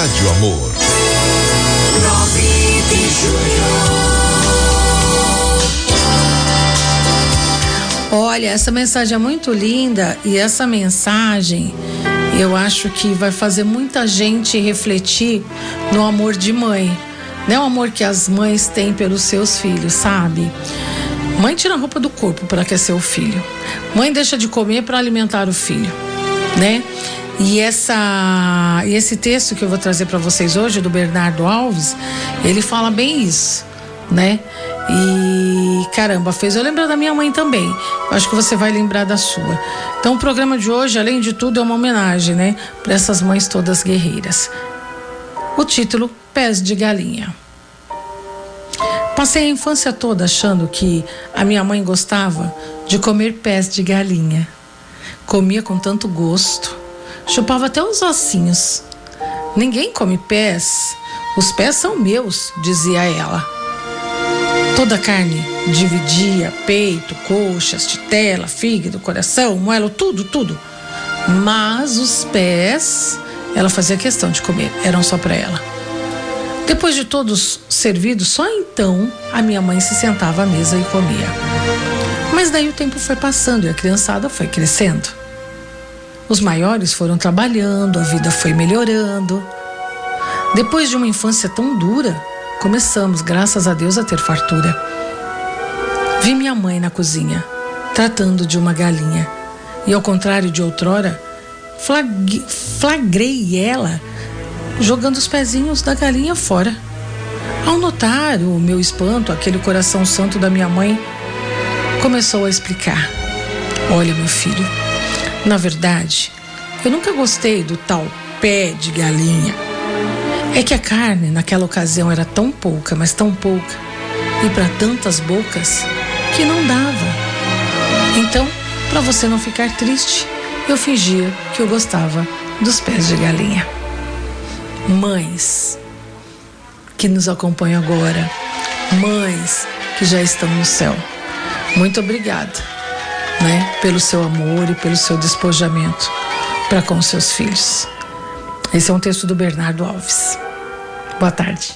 Rádio Amor. 9 de julho. Olha, essa mensagem é muito linda e essa mensagem eu acho que vai fazer muita gente refletir no amor de mãe. Né? O amor que as mães têm pelos seus filhos, sabe? Mãe tira a roupa do corpo para aquecer o filho. Mãe deixa de comer para alimentar o filho, né? E essa e esse texto que eu vou trazer para vocês hoje do Bernardo Alves, ele fala bem isso, né? E caramba, fez eu lembrar da minha mãe também. Acho que você vai lembrar da sua. Então o programa de hoje, além de tudo, é uma homenagem, né, para essas mães todas guerreiras. O título Pés de Galinha. Passei a infância toda achando que a minha mãe gostava de comer pés de galinha. Comia com tanto gosto, chupava até os ossinhos. Ninguém come pés, os pés são meus, dizia ela. Toda a carne dividia peito, coxas, titela, fígado, coração, moelo, tudo, tudo. Mas os pés ela fazia questão de comer, eram só para ela. Depois de todos servidos, só então a minha mãe se sentava à mesa e comia. Mas daí o tempo foi passando e a criançada foi crescendo. Os maiores foram trabalhando, a vida foi melhorando. Depois de uma infância tão dura, começamos, graças a Deus, a ter fartura. Vi minha mãe na cozinha, tratando de uma galinha, e ao contrário de outrora, flag... flagrei ela jogando os pezinhos da galinha fora. Ao notar o meu espanto, aquele coração santo da minha mãe começou a explicar: Olha, meu filho, na verdade, eu nunca gostei do tal pé de galinha. É que a carne naquela ocasião era tão pouca, mas tão pouca, e para tantas bocas, que não dava. Então, para você não ficar triste, eu fingia que eu gostava dos pés de galinha. Mães que nos acompanham agora, mães que já estão no céu, muito obrigada, né, pelo seu amor e pelo seu despojamento para com seus filhos. Esse é um texto do Bernardo Alves. Boa tarde.